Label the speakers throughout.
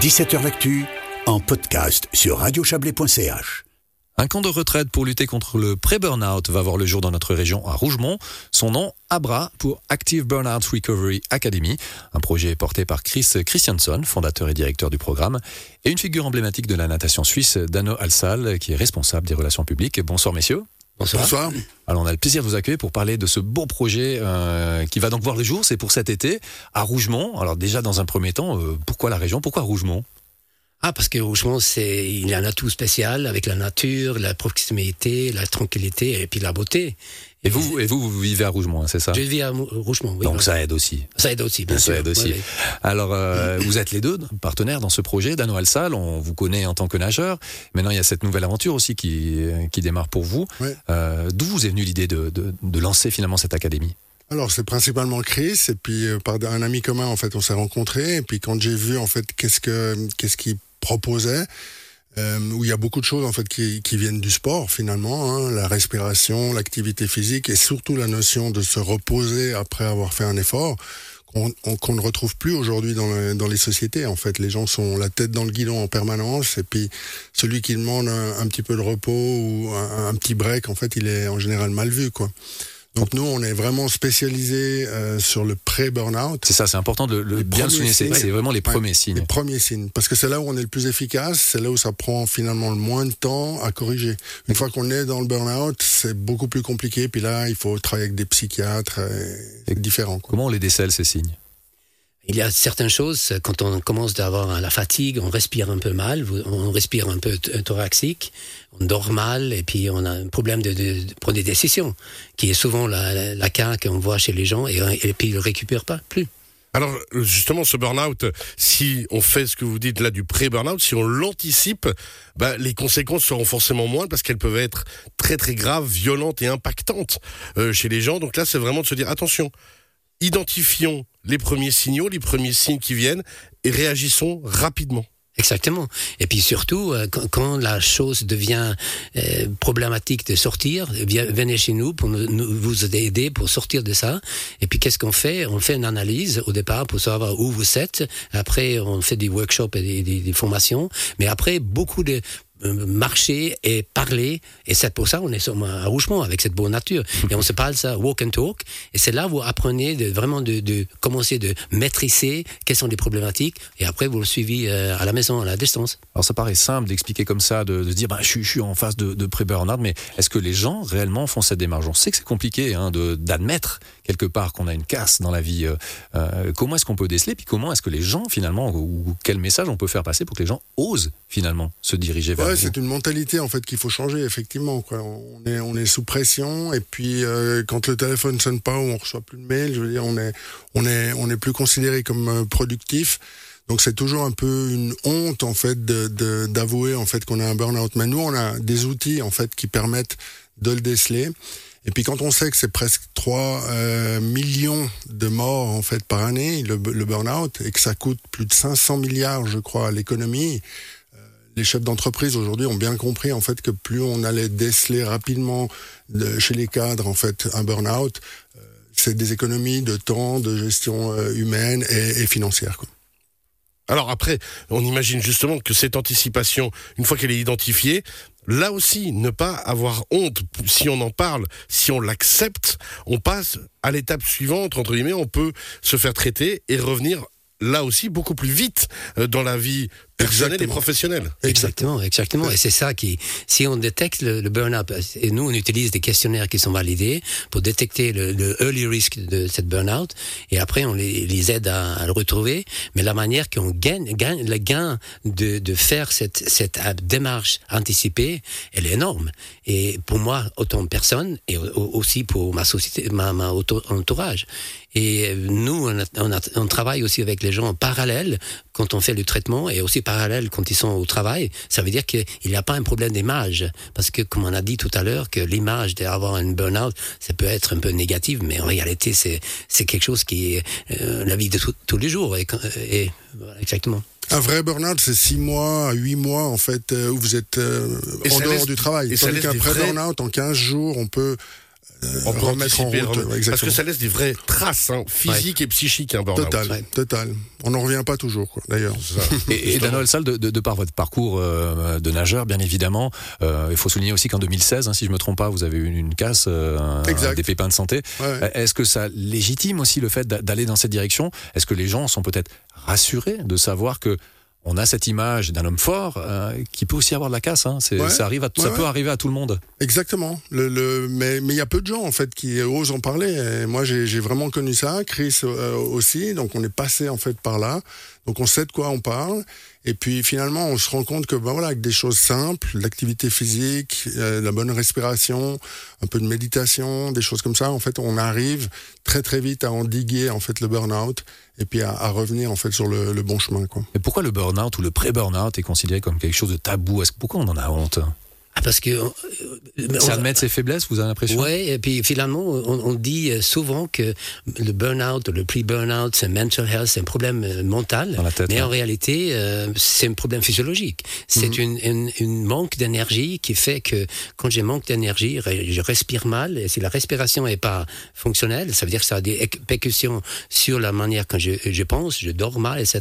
Speaker 1: 17h L'actu en podcast sur radiochablais.ch.
Speaker 2: Un camp de retraite pour lutter contre le pré-burnout va voir le jour dans notre région à Rougemont. Son nom, ABRA, pour Active Burnout Recovery Academy, un projet porté par Chris Christianson, fondateur et directeur du programme, et une figure emblématique de la natation suisse, Dano Alsal, qui est responsable des relations publiques. Bonsoir messieurs.
Speaker 3: Bonsoir.
Speaker 2: Alors on a le plaisir de vous accueillir pour parler de ce beau projet euh, qui va donc voir le jour, c'est pour cet été, à Rougemont. Alors déjà dans un premier temps, euh, pourquoi la région? Pourquoi Rougemont?
Speaker 3: Ah, parce que Rougemont, c'est, il y a un atout spécial avec la nature, la proximité, la tranquillité et puis la beauté.
Speaker 2: Et vous, et vous, vous vivez à Rougemont, c'est ça?
Speaker 3: Je vis à Rougemont, oui.
Speaker 2: Donc ça aide aussi.
Speaker 3: Ça aide aussi, bien
Speaker 2: ça
Speaker 3: sûr.
Speaker 2: aide aussi. Alors, euh, vous êtes les deux partenaires dans ce projet, Dano Alsal, on vous connaît en tant que nageur. Maintenant, il y a cette nouvelle aventure aussi qui, qui démarre pour vous. Euh, d'où vous est venue l'idée de, de, de lancer finalement cette académie?
Speaker 4: Alors c'est principalement Chris et puis euh, par un ami commun en fait on s'est rencontrés et puis quand j'ai vu en fait qu'est-ce que qu'est-ce qu'il proposait euh, où il y a beaucoup de choses en fait qui, qui viennent du sport finalement, hein, la respiration, l'activité physique et surtout la notion de se reposer après avoir fait un effort qu'on ne retrouve plus aujourd'hui dans, dans les sociétés. En fait, les gens sont la tête dans le guidon en permanence et puis celui qui demande un, un petit peu de repos ou un, un, petit break, en fait, il est en général mal vu, quoi. Donc nous, on est vraiment spécialisé euh, sur le pré-burnout.
Speaker 2: C'est ça, c'est important de le bien souligner. C'est vraiment les premiers
Speaker 4: ouais,
Speaker 2: signes.
Speaker 4: Les premiers signes, parce que c'est là où on est le plus efficace, c'est là où ça prend finalement le moins de temps à corriger. Une fois qu'on est dans le burn-out, c'est beaucoup plus compliqué. Puis là, il faut travailler avec des psychiatres, c'est différent. Quoi.
Speaker 2: Comment on les décèle ces signes?
Speaker 3: Il y a certaines choses, quand on commence d'avoir la fatigue, on respire un peu mal, on respire un peu thoraxique, on dort mal, et puis on a un problème de, de, prendre des décisions, qui est souvent la, la, la cas qu'on voit chez les gens, et, puis ils ne récupèrent pas plus.
Speaker 5: Alors justement, ce burn-out, si on fait ce que vous dites là du pré-burn-out, si on l'anticipe, bah, les conséquences seront forcément moindres parce qu'elles peuvent être très très graves, violentes et impactantes euh, chez les gens. Donc là, c'est vraiment de se dire attention, identifions les premiers signaux, les premiers signes qui viennent et réagissons rapidement.
Speaker 3: Exactement. Et puis surtout, euh, quand, la chose devient euh, problématique de sortir, venez chez nous pour nous, vous aider pour sortir de ça. Et puis qu'est-ce qu'on fait? On fait une analyse au départ pour savoir où vous êtes. Après, on fait des workshops et des, des formations. Mais après, beaucoup de marcher et parler. Et c'est pour ça qu'on est à Rougemont avec cette bonne nature. Et on se parle ça, walk and talk. Et c'est là où vous apprenez vraiment de, commencer de maîtriser quelles sont les problématiques. Et après, vous le suivez euh, à la maison, à la distance.
Speaker 2: Alors ça paraît simple d'expliquer comme ça, de, dire, bah, je, suis en phase de, pré-burnout, mais est-ce que les gens réellement font cette démarche? On sait que c'est compliqué hein, d'admettre quelque part qu'on a une casse dans la vie. Euh, euh, comment est-ce qu'on peut déceler? Puis comment est-ce que les gens, finalement, ou quel message on peut faire passer pour que les gens osent, finalement, se diriger vers
Speaker 4: Ouais, c'est une mentalité en fait qu'il faut changer effectivement. Quoi. On est on est sous pression et puis euh, quand le téléphone sonne pas ou on reçoit plus de mails, je veux dire on est on est on est plus considéré comme euh, productif. Donc c'est toujours un peu une honte en fait d'avouer de, en fait qu'on a un burn-out. Mais nous on a des outils en fait qui permettent de le déceler. Et puis quand on sait que c'est presque 3 euh, millions de morts en fait par année le, le burn-out et que ça coûte plus de 500 milliards je crois à l'économie les chefs d'entreprise aujourd'hui ont bien compris en fait que plus on allait déceler rapidement de, chez les cadres en fait un burn-out, euh, c'est des économies de temps, de gestion euh, humaine et, financière.
Speaker 5: Alors après, on imagine justement que cette anticipation, une fois qu'elle est identifiée, là aussi, ne pas avoir honte. Si on en parle, si on l'accepte, on passe à l'étape suivante, entre guillemets, on peut se faire traiter et revenir là aussi beaucoup plus vite dans la vie personnelle et professionnelle.
Speaker 3: Exactement, exactement. Et c'est ça qui, si on détecte le, le burn-out, et nous on utilise des questionnaires qui sont validés pour détecter le, le early risk de cette burn-out, et après on les, les aide à, à, le retrouver. Mais la manière qu'on gagne, gagne, le gain de, de faire cette, cette démarche anticipée, elle est énorme. Et pour moi, autant personne, et aussi pour ma société, ma, ma entourage. Et nous, on, a, on, a, on, travaille aussi avec les gens en parallèle quand on fait le traitement et aussi parallèle quand ils sont au travail. Ça veut dire qu'il n'y a pas un problème d'image. Parce que, comme on a dit tout à l'heure, que l'image d'avoir un burn-out, ça peut être un peu négatif, mais en réalité, c'est, c'est quelque chose qui est euh, la vie de tout, tous les jours. Et, et voilà, exactement.
Speaker 4: Un vrai burn-out, c'est 6 mois, 8 mois, en fait, euh, où vous êtes euh, en dehors
Speaker 5: laisse,
Speaker 4: du travail. Tandis qu'un vrai burn-out, en 15 jours, on peut
Speaker 5: on peut
Speaker 4: remettre en route. ouais,
Speaker 5: parce que ça laisse des vraies traces hein, physiques et psychiques, burn-out.
Speaker 4: Total,
Speaker 3: Ouais.
Speaker 4: total. On n'en revient pas toujours, d'ailleurs.
Speaker 2: Et, et. Danoël Salle, de, de, de par votre parcours euh, de nageur, bien évidemment, euh, il faut souligner aussi qu'en 2016, hein, si je me trompe pas, vous avez eu une, une casse, euh,
Speaker 4: Exact.
Speaker 2: des pépins de santé. Euh, Est-ce que ça légitime aussi le fait d'a- d'aller dans cette direction? Est-ce que les gens sont peut-être rassurés de savoir que on a cette image d'un homme fort euh, qui peut aussi avoir de la casse hein
Speaker 4: Ouais.
Speaker 2: Ça arrive, à, ça
Speaker 4: Ouais,
Speaker 2: peut arriver à tout le monde.
Speaker 4: Exactement. Le, le, mais il y a peu de gens en fait qui osent en parler. Et moi, j'ai j'ai vraiment connu ça. Chris euh, aussi. Donc, on est passé en fait par là. Donc, on sait de quoi on parle. Et puis, finalement, on se rend compte que ben voilà, avec des choses simples, l'activité physique, euh, la bonne respiration, un peu de méditation, des choses comme ça, en fait, on arrive très très vite à endiguer en fait le burn-out et puis à, revenir en fait sur le, bon chemin. Quoi.
Speaker 2: Mais pourquoi le burn-out ou le pré-burn-out est considéré comme quelque chose de tabou? Pourquoi on en a honte?
Speaker 3: Ah, parce que. euh, on-
Speaker 2: admettre ses faiblesses, vous avez l'impression?
Speaker 3: Ouais, et puis finalement, on, on dit souvent que le burn-out, le pre-burn-out, c'est mental health, c'est un problème euh, mental.
Speaker 2: Dans la tête,
Speaker 3: mais en réalité, euh, c'est un problème physiologique. C'est
Speaker 2: Mhm.
Speaker 3: une, une, une manque d'énergie qui fait que quand j'ai manque d'énergie, je respire mal. Et si la respiration est pas fonctionnelle, ça veut dire que ça a des répercussions sur la manière quand je, je pense, je dors mal, etc.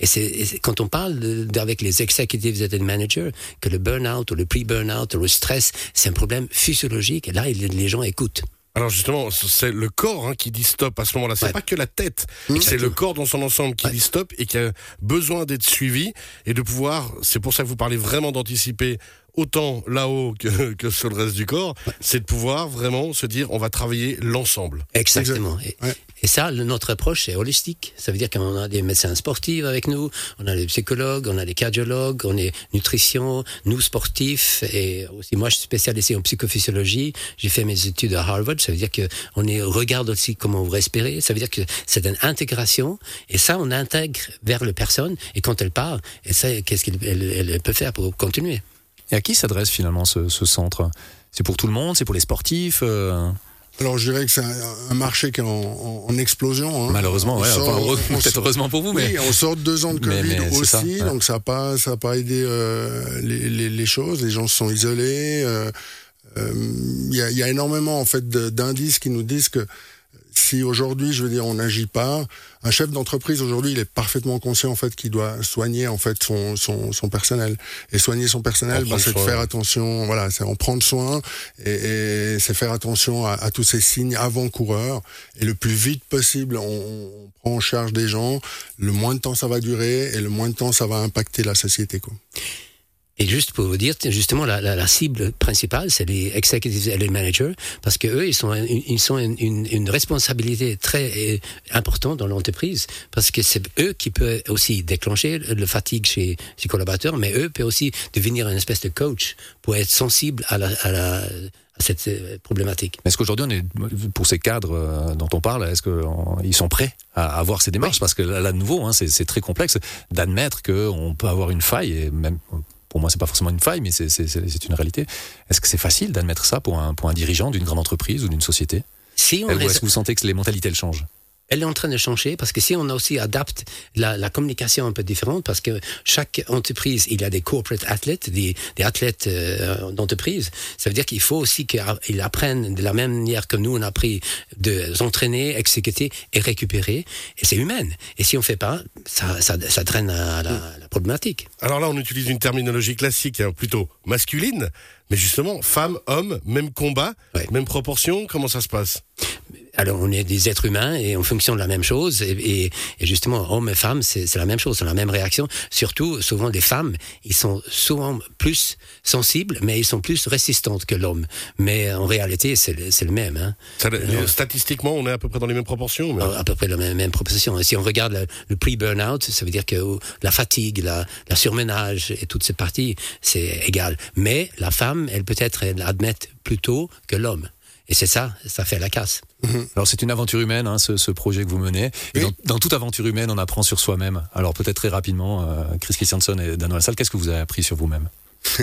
Speaker 3: Et c'est et c'est- quand on parle de- avec les executives et les managers que le burn-out ou le pre-burn-out le stress, c'est un problème physiologique. Et là, les gens écoutent.
Speaker 5: Alors justement, c'est le corps hein, qui dit stop à ce moment-là. C'est
Speaker 3: Ouais.
Speaker 5: pas que la tête, c'est le corps dans son ensemble qui
Speaker 3: Ouais.
Speaker 5: dit stop et qui a besoin d'être suivi et de pouvoir. C'est pour ça que vous parlez vraiment d'anticiper autant là-haut que, que sur le reste du corps. C'est de pouvoir vraiment se dire on va travailler l'ensemble.
Speaker 3: Exactement. Et,
Speaker 4: Ouais.
Speaker 3: et ça, le- notre approche est holistique. Ça veut dire qu'on a des médecins sportifs avec nous, on a des psychologues, on a des cardiologues, on est nutrition, nous sportifs, et aussi moi je suis spécialisé en psychophysiologie. J'ai fait mes études à Harvard. Ça veut dire que on est regarde aussi comment vous respirez. Ça veut dire que c'est une intégration, et ça on intègre vers la personne. Et quand elle part, et ça, qu'est-ce qu'elle elle- elle peut faire pour continuer
Speaker 2: Et à qui s'adresse finalement ce, ce centre? C'est pour tout le monde C'est pour les sportifs euh,
Speaker 4: Alors, je dirais que c'est un, marché qui est en, en- en explosion. hein.
Speaker 2: Malheureusement, ouais. peut-être heureusement pour vous, mais.
Speaker 4: Oui, on sort de deux ans de Covid
Speaker 2: mais
Speaker 4: aussi,
Speaker 2: ça, ouais.
Speaker 4: donc ça n'a pas, ça a pas aidé euh, les, les, les choses. Les gens se sont isolés. euh, euh, Il y, a, y a énormément en fait d'indices qui nous disent que si aujourd'hui, je veux dire, on n'agit pas, un chef d'entreprise aujourd'hui, il est parfaitement conscient en fait qu'il doit soigner en fait son, son, son personnel. Et soigner son personnel,
Speaker 5: En
Speaker 4: bah,
Speaker 5: prendre
Speaker 4: c'est de faire attention. Voilà, c'est en prendre soin et, et c'est faire attention à, à tous ces signes avant-coureurs. Et le plus vite possible, on, on prend en charge des gens. Le moins de temps ça va durer et le moins de temps ça va impacter la société. Quoi.
Speaker 3: Et juste pour vous dire, justement, la, la, la cible principale, c'est les executives et les managers, parce que eux, ils sont, ils sont une, une, une responsabilité très euh, importante dans l'entreprise, parce que c'est eux qui peuvent aussi déclencher le fatigue chez ses collaborateurs, mais eux peuvent aussi devenir une espèce de coach pour être sensible à, la, à, la, à cette euh, problématique.
Speaker 2: Est-ce qu'aujourd'hui, on est, pour ces cadres euh, dont on parle, est-ce qu'ils sont prêts à avoir ces démarches? Parce que là, de nouveau, hein, c'est très complexe d'admettre qu'on peut avoir une faille, et même pour moi, c'est pas forcément une faille, mais c'est une réalité. Est-ce que c'est facile d'admettre ça pour un, pour un dirigeant d'une grande entreprise ou d'une société?
Speaker 3: Si on
Speaker 2: Ou est-ce que vous sentez que les mentalités elles changent?
Speaker 3: Elle est en train de changer parce que si on aussi adapte la, la communication un peu différente parce que chaque entreprise il y a des corporate athlètes des, des athlètes euh, d'entreprise. Ça veut dire qu'il faut aussi qu'ils apprennent de la même manière que nous on a appris de s'entraîner exécuter et récupérer. Et c'est humain. Et si on fait pas ça, ça, ça traîne à la, à la problématique.
Speaker 5: Alors là, on utilise une terminologie classique, hein, plutôt masculine, mais justement, femme, homme, même combat,
Speaker 3: Ouais.
Speaker 5: même proportion, comment ça se passe?
Speaker 3: Alors on est des êtres humains et on fonctionne de la même chose et, et, et justement hommes et femmes c'est la même chose, c'est la même réaction. Surtout souvent les femmes, ils sont souvent plus sensibles, mais ils sont plus résistantes que l'homme. Mais en réalité c'est le, même. Hein.
Speaker 5: Ça, euh, Statistiquement, on est à peu près dans les mêmes proportions. mais-
Speaker 3: À, peu près la même, même proposition. Et si on regarde le, le pre-burnout, ça veut dire que la fatigue, la, la surmenage et toutes ces parties, c'est égal. Mais la femme, elle peut-être elle admette plus tôt que l'homme. Et c'est ça, ça fait la casse.
Speaker 2: Alors c'est une aventure humaine, hein, ce, ce projet que vous menez. Et
Speaker 4: Oui.
Speaker 2: dans, dans toute aventure humaine, on apprend sur soi-même. Alors peut-être très rapidement, euh, Chris Christianson et Dan Salle, qu'est-ce que vous avez appris sur vous-même?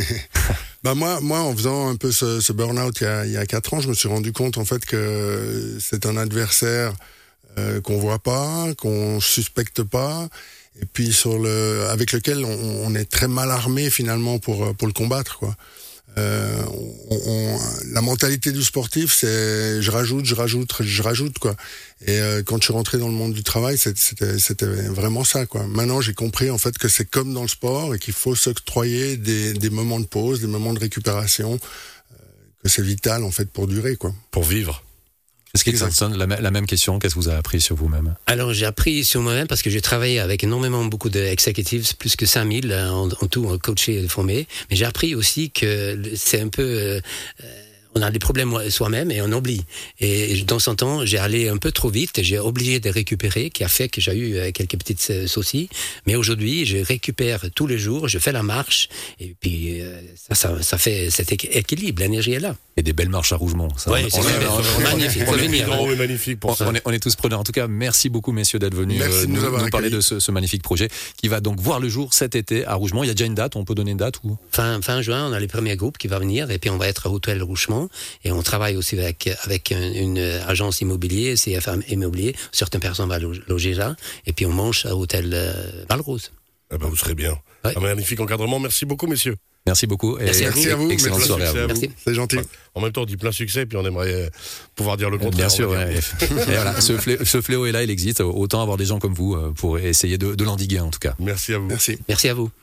Speaker 4: Bah moi, moi, en faisant un peu ce, ce burn-out il y, a, il y a quatre ans, je me suis rendu compte en fait que c'est un adversaire euh, qu'on voit pas, qu'on suspecte pas, et puis sur le, avec lequel on, on est très mal armé finalement pour pour le combattre quoi. Euh, on, on, la mentalité du sportif, c'est je rajoute, je rajoute, je rajoute quoi. Et euh, quand je suis rentré dans le monde du travail, c'était vraiment ça quoi. Maintenant, j'ai compris en fait que c'est comme dans le sport et qu'il faut s'octroyer des, des moments de pause, des moments de récupération, euh, que c'est vital en fait pour durer quoi.
Speaker 5: Pour vivre.
Speaker 2: Christensen, la, la, même question, qu'est-ce que vous avez appris sur vous-même?
Speaker 3: Alors j'ai appris sur moi-même parce que j'ai travaillé avec énormément beaucoup d'executives, plus que 5000 en, en tout, coaché et formé. Mais j'ai appris aussi que c'est un peu... Euh, on a des problèmes soi-même et on oublie. Et dans ce temps, j'ai allé un peu trop vite, j'ai oublié de récupérer, qui a fait que j'ai eu euh, quelques petites euh, soucis. Mais aujourd'hui, je récupère tous les jours, je fais la marche, et puis euh, ça, ça, ça fait cet équilibre, l'énergie est là.
Speaker 2: Et des belles marches à Rougemont.
Speaker 3: Ça, ouais, magnifique.
Speaker 5: On, est, on est magnifique pour
Speaker 2: on,
Speaker 5: ça.
Speaker 2: On est, on est, tous preneurs. En tout cas, merci beaucoup, messieurs, d'être venus
Speaker 4: euh,
Speaker 2: nous,
Speaker 4: nous,
Speaker 2: nous parler de ce, ce, magnifique projet qui va donc voir le jour cet été à Rougemont. Il y a déjà une date, on peut donner une date ou?
Speaker 3: Fin, fin juin, on a les premiers groupes qui vont venir, et puis on va être à Hôtel Rougemont, et on travaille aussi avec, avec une, une agence immobilière, CFM Immobilier. Certaines personnes vont loger là. Et puis on mange à l'hôtel euh, Valrose.
Speaker 5: Eh ben, vous serez bien.
Speaker 3: Ouais.
Speaker 5: Un magnifique encadrement. Merci beaucoup, messieurs.
Speaker 2: Merci beaucoup. Et
Speaker 3: Merci à vous.
Speaker 4: Merci à vous.
Speaker 2: Excellente
Speaker 4: Merci
Speaker 2: soirée à vous.
Speaker 4: C'est gentil.
Speaker 5: En même temps, on dit plein succès, puis on aimerait euh, pouvoir dire le contraire.
Speaker 2: Bien sûr, ouais. voilà, ce, fléau, ce fléau est là, il existe. Autant avoir des gens comme vous euh, pour essayer de, de l'endiguer en tout cas.
Speaker 5: Merci à vous.
Speaker 4: Merci.
Speaker 3: Merci à vous.